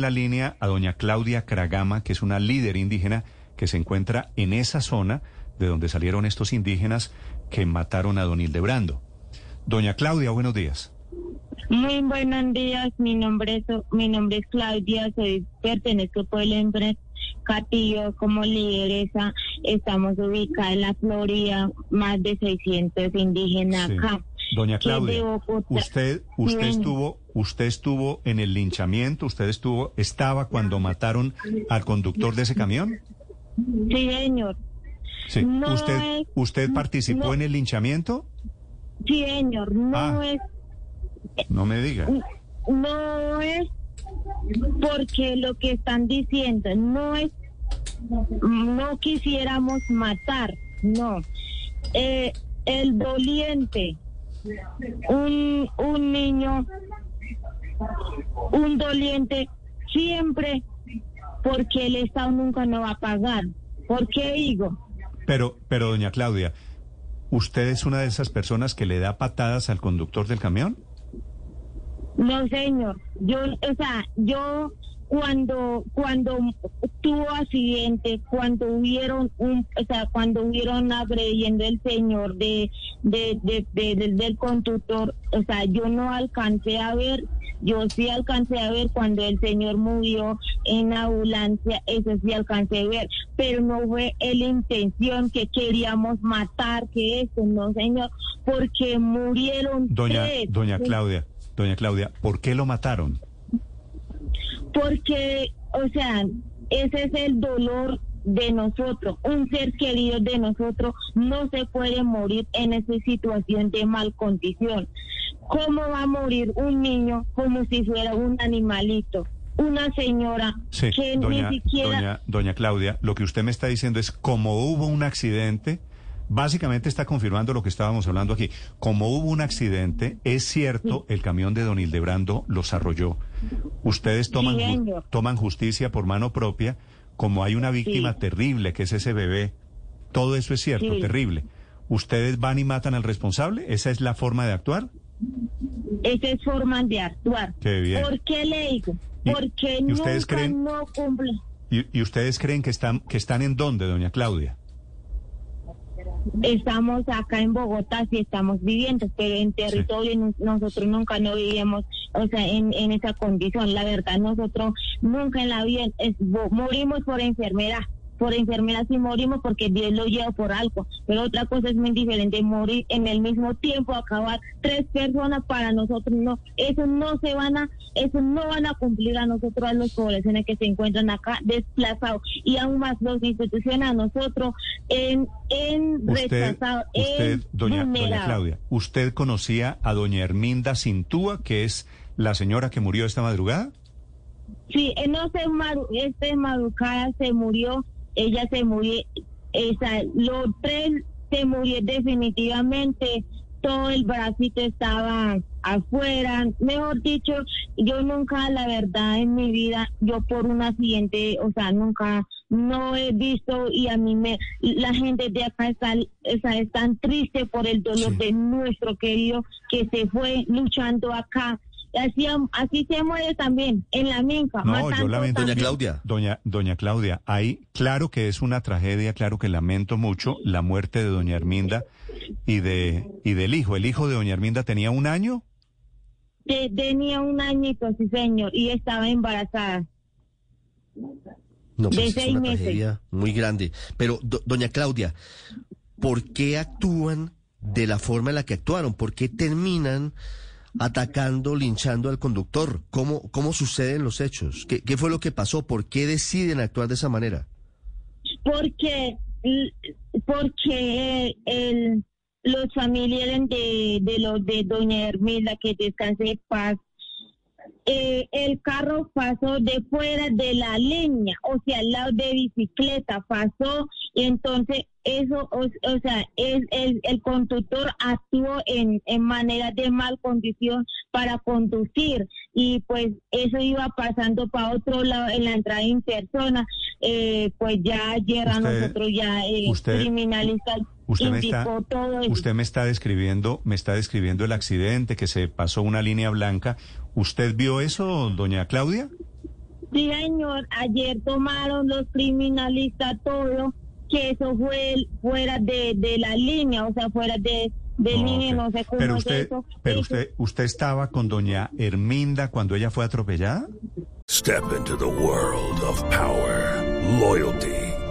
La línea a doña Claudia Cragama, que es una líder indígena que se encuentra en esa zona de donde salieron estos indígenas que mataron a don Hildebrando. Doña Claudia, buenos días. Muy buenos días, mi nombre es, mi nombre es Claudia, soy pertenezco al pueblo de Catillo como lideresa, estamos ubicados en la Florida, más de 600 indígenas Sí. acá. Doña Claudia, usted, usted estuvo, usted estuvo en el linchamiento, usted estuvo, estaba cuando mataron al conductor de ese camión. Sí, señor. Sí. No usted, es- usted participó no. en el linchamiento. Sí, señor. No Ah. es No me diga. no es porque lo que están diciendo no es no quisiéramos matar no Eh, el doliente un, un niño un doliente siempre porque el Estado nunca nos va a pagar ¿por qué digo? Pero, pero doña Claudia, ¿usted es una de esas personas que le da patadas al conductor del camión? No, señor. Yo, o sea, yo cuando cuando tuvo accidente, cuando hubieron un, o sea, cuando hubieron agrediendo el señor de, de, de, de- del- del conductor, o sea, yo no alcancé a ver, yo sí alcancé a ver cuando el señor murió en ambulancia, eso sí alcancé a ver, pero no fue la intención que queríamos matar, que eso, no, señor, porque murieron Doña, tres. doña Claudia, doña Claudia, ¿por qué lo mataron? Porque, o sea, ese es el dolor de nosotros. Un ser querido de nosotros no se puede morir en esa situación de mal condición. ¿Cómo va a morir un niño como si fuera un animalito? Una señora Sí, que doña, ni siquiera... doña, doña Claudia, lo que usted me está diciendo es como hubo un accidente, básicamente está confirmando lo que estábamos hablando aquí. Como hubo un accidente, es cierto, el camión de don Hildebrando los arrolló. Ustedes toman, ju- toman justicia por mano propia, como hay una víctima Sí. terrible, que es ese bebé. Todo eso es cierto, Sí. terrible. ¿Ustedes van y matan al responsable? ¿Esa es la forma de actuar? Esa es forma de actuar. Qué bien. ¿Por qué le digo? ¿Y- Porque y ustedes creen- no cumple. ¿Y, y ustedes creen que están, que están en dónde, doña Claudia? Estamos acá en Bogotá, sí estamos viviendo, pero en territorio no- nosotros nunca no vivimos, o sea, en, en esa condición. La verdad, nosotros nunca en la vida es- morimos por enfermedad. Por enfermedad sí morimos porque Dios lo lleva por algo. Pero otra cosa es muy diferente, morir en el mismo tiempo, acabar tres personas para nosotros no. Eso no se van a, eso no van a cumplir a nosotros, a los poblaciones que se encuentran acá desplazados. Y aún más los instituciones a nosotros en, en Usted, rechazados, usted en doña, doña. Claudia, usted conocía a doña Herminda Cintúa, que es la señora que murió esta madrugada. Sí, eh, no maru este madrugada se murió, ella se murió, esa, los tres se murió definitivamente, todo el bracito estaba afuera, mejor dicho, yo nunca, la verdad, en mi vida, yo por un accidente, o sea, nunca, no he visto y a mí me, la gente de acá está, está, es tan triste por el dolor Sí. de nuestro querido que se fue luchando acá. Así, así se muere también, en la minca. No, yo lamento. Doña Claudia. Doña, doña Claudia, ahí claro que es una tragedia, claro que lamento mucho la muerte de doña Herminda y de y del hijo. El hijo de doña Herminda tenía un año. Te- tenía un añito, sí señor, y estaba embarazada. No, De pues es seis una meses. tragedia muy grande. Pero, do- doña Claudia, ¿por qué actúan de la forma en la que actuaron? ¿Por qué terminan atacando, linchando al conductor? ¿Cómo, cómo suceden los hechos? ¿Qué, qué fue lo que pasó? ¿Por qué deciden actuar de esa manera? Porque, porque el, los familiares de, de los de doña Hermila, que descanse en paz, eh, el carro pasó de fuera de la línea, o sea, al lado de bicicleta pasó y entonces eso, o, o sea, es, el, el conductor actuó en, en manera de mal condición para conducir y pues eso iba pasando para otro lado en la entrada en persona, eh, pues ya ayer a nosotros ya eh, usted- criminalistas Usted me está, todo usted me está describiendo, me está describiendo el accidente que se pasó una línea blanca. ¿Usted vio eso, doña Claudia? Sí, señor, ayer tomaron los criminalistas todo, que eso fue el- fuera de, de la línea, o sea, fuera de, de No, línea, ok. no sé cómo pero es usted, eso. pero usted, usted estaba con doña Herminda cuando ella fue atropellada. Step into the world of power, loyalty,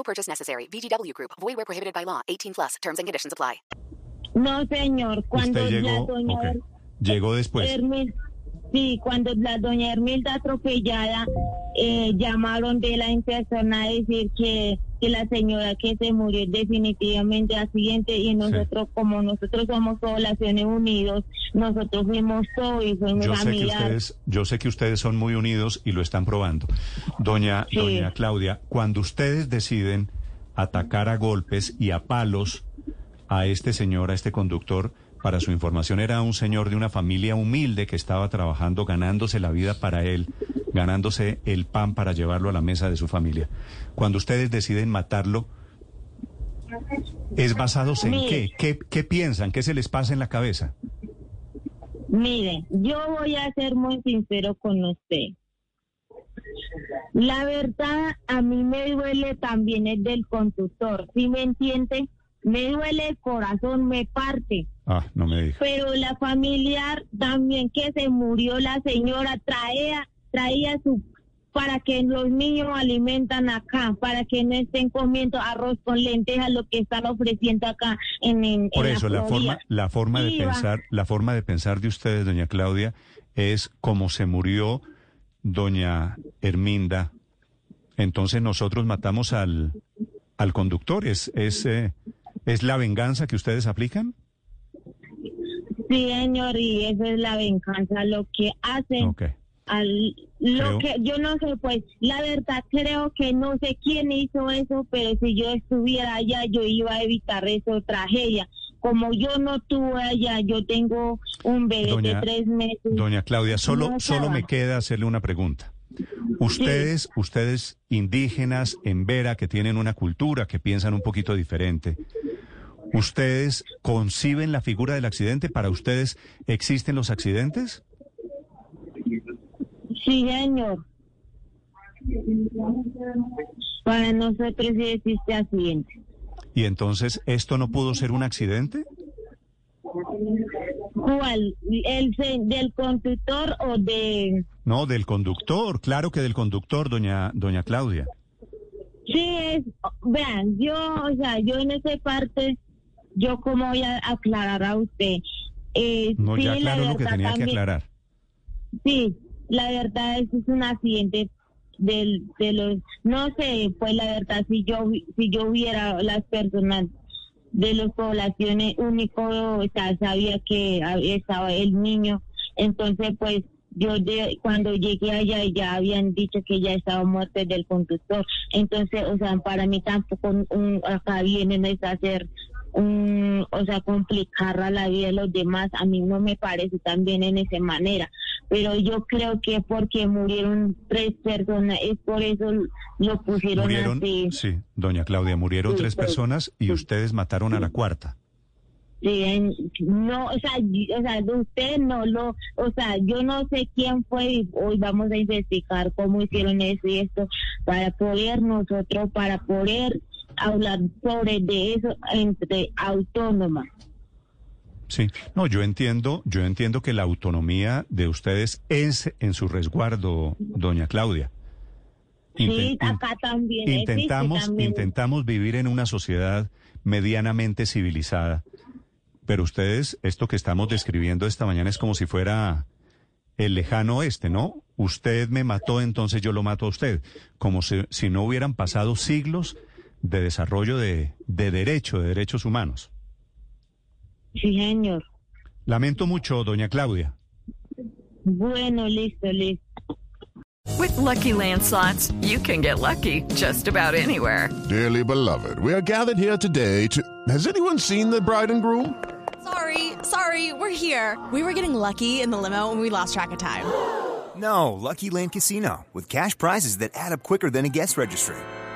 No purchase necessary. VGW Group. Void where prohibited by law. 18 plus. Terms and conditions apply. No, señor, cuando usted la llegó, doña ok. llegó después. Hermil- sí, cuando la doña Hermilda atropellada, eh, llamaron de la persona a decir que, que la señora que se murió definitivamente accidente y nosotros, como nosotros somos poblaciones unidos, nosotros fuimos todos y fuimos Yo sé que ustedes, yo sé que ustedes son muy unidos y lo están probando. Doña, Sí. doña Claudia, cuando ustedes deciden atacar a golpes y a palos a este señor, a este conductor, para su información era un señor de una familia humilde que estaba trabajando, ganándose la vida para él, ganándose el pan para llevarlo a la mesa de su familia. Cuando ustedes deciden matarlo, ¿es basados en qué? qué? ¿Qué piensan? ¿Qué se les pasa en la cabeza? Mire, yo voy a ser muy sincero con usted. La verdad, a mí me duele también el del conductor, ¿sí me entiende? Me duele el corazón, me parte. Ah, no me. Pero la familiar también que se murió la señora traía, traía su para que los niños alimentan acá, para que no estén comiendo arroz con lentejas, lo que están ofreciendo acá en, en Por en eso la forma, la forma de Iba. pensar, la forma de pensar de ustedes, doña Claudia, es como se murió doña Herminda. Entonces nosotros matamos al, al conductor. Es, es, eh, es la venganza que ustedes aplican. Sí, señor, y esa es la venganza, lo que hacen. Ok. Al, lo Creo- que yo no sé, pues la verdad creo que no sé quién hizo eso, pero si yo estuviera allá yo iba a evitar eso tragedia. Como yo no tuve allá, yo tengo un bebé Doña- de tres meses. Doña Claudia, solo, No solo me queda hacerle una pregunta. Ustedes, ustedes indígenas en Vera que tienen una cultura, que piensan un poquito diferente, ¿ustedes conciben la figura del accidente? ¿Para ustedes existen los accidentes? Sí, señor. Para nosotros sí existe accidente. Y entonces, ¿esto no pudo ser un accidente? ¿Cuál? ¿El del conductor o de...? No, del conductor, claro que del conductor, doña, doña Claudia. Sí, es, vean, yo, o sea, yo en esa parte, yo como voy a aclarar a usted. Eh, No, sí, ya aclaró lo que verdad tenía que aclarar. Sí, la verdad es, es un accidente del, de los, no sé, pues la verdad si yo si yo hubiera las personas de las poblaciones único, o sea, sabía que había- estaba el niño, entonces pues yo de, cuando llegué allá ya habían dicho que ya estaba muerto del conductor, entonces, o sea, para mí tampoco un- acá vienen es a hacer un, o sea, complicar a la vida de los demás, a mí no me parece también en esa manera, pero yo creo que porque murieron tres personas, es por eso lo pusieron Murieron, así. sí, doña Claudia, murieron Sí, tres pero- personas y ustedes mataron a la cuarta. Sí, no, o sea, o sea, de usted no lo, o sea, yo no sé quién fue y hoy vamos a investigar cómo hicieron eso y esto para poder nosotros, para poder hablar sobre de eso entre autónomas. Sí, no, yo entiendo, yo entiendo que la autonomía de ustedes es en su resguardo, doña Claudia. Sí, Inten- acá también existe intentamos, también. intentamos vivir en una sociedad medianamente civilizada, pero ustedes, esto que estamos describiendo esta mañana es como si fuera el lejano oeste, ¿no? Usted me mató, entonces yo lo mato a usted, como si, si no hubieran pasado siglos de desarrollo de, de derecho, de derechos humanos. Sí, señor. Lamento mucho, doña Claudia. Bueno, listo, listo. With Lucky landslots, you can get lucky just about anywhere. Dearly beloved, we are gathered here today to. Has anyone seen the bride and groom? Sorry, sorry, we're here. We were getting lucky in the limo and we lost track of time. No, Lucky Land Casino, with cash prizes that add up quicker than a guest registry.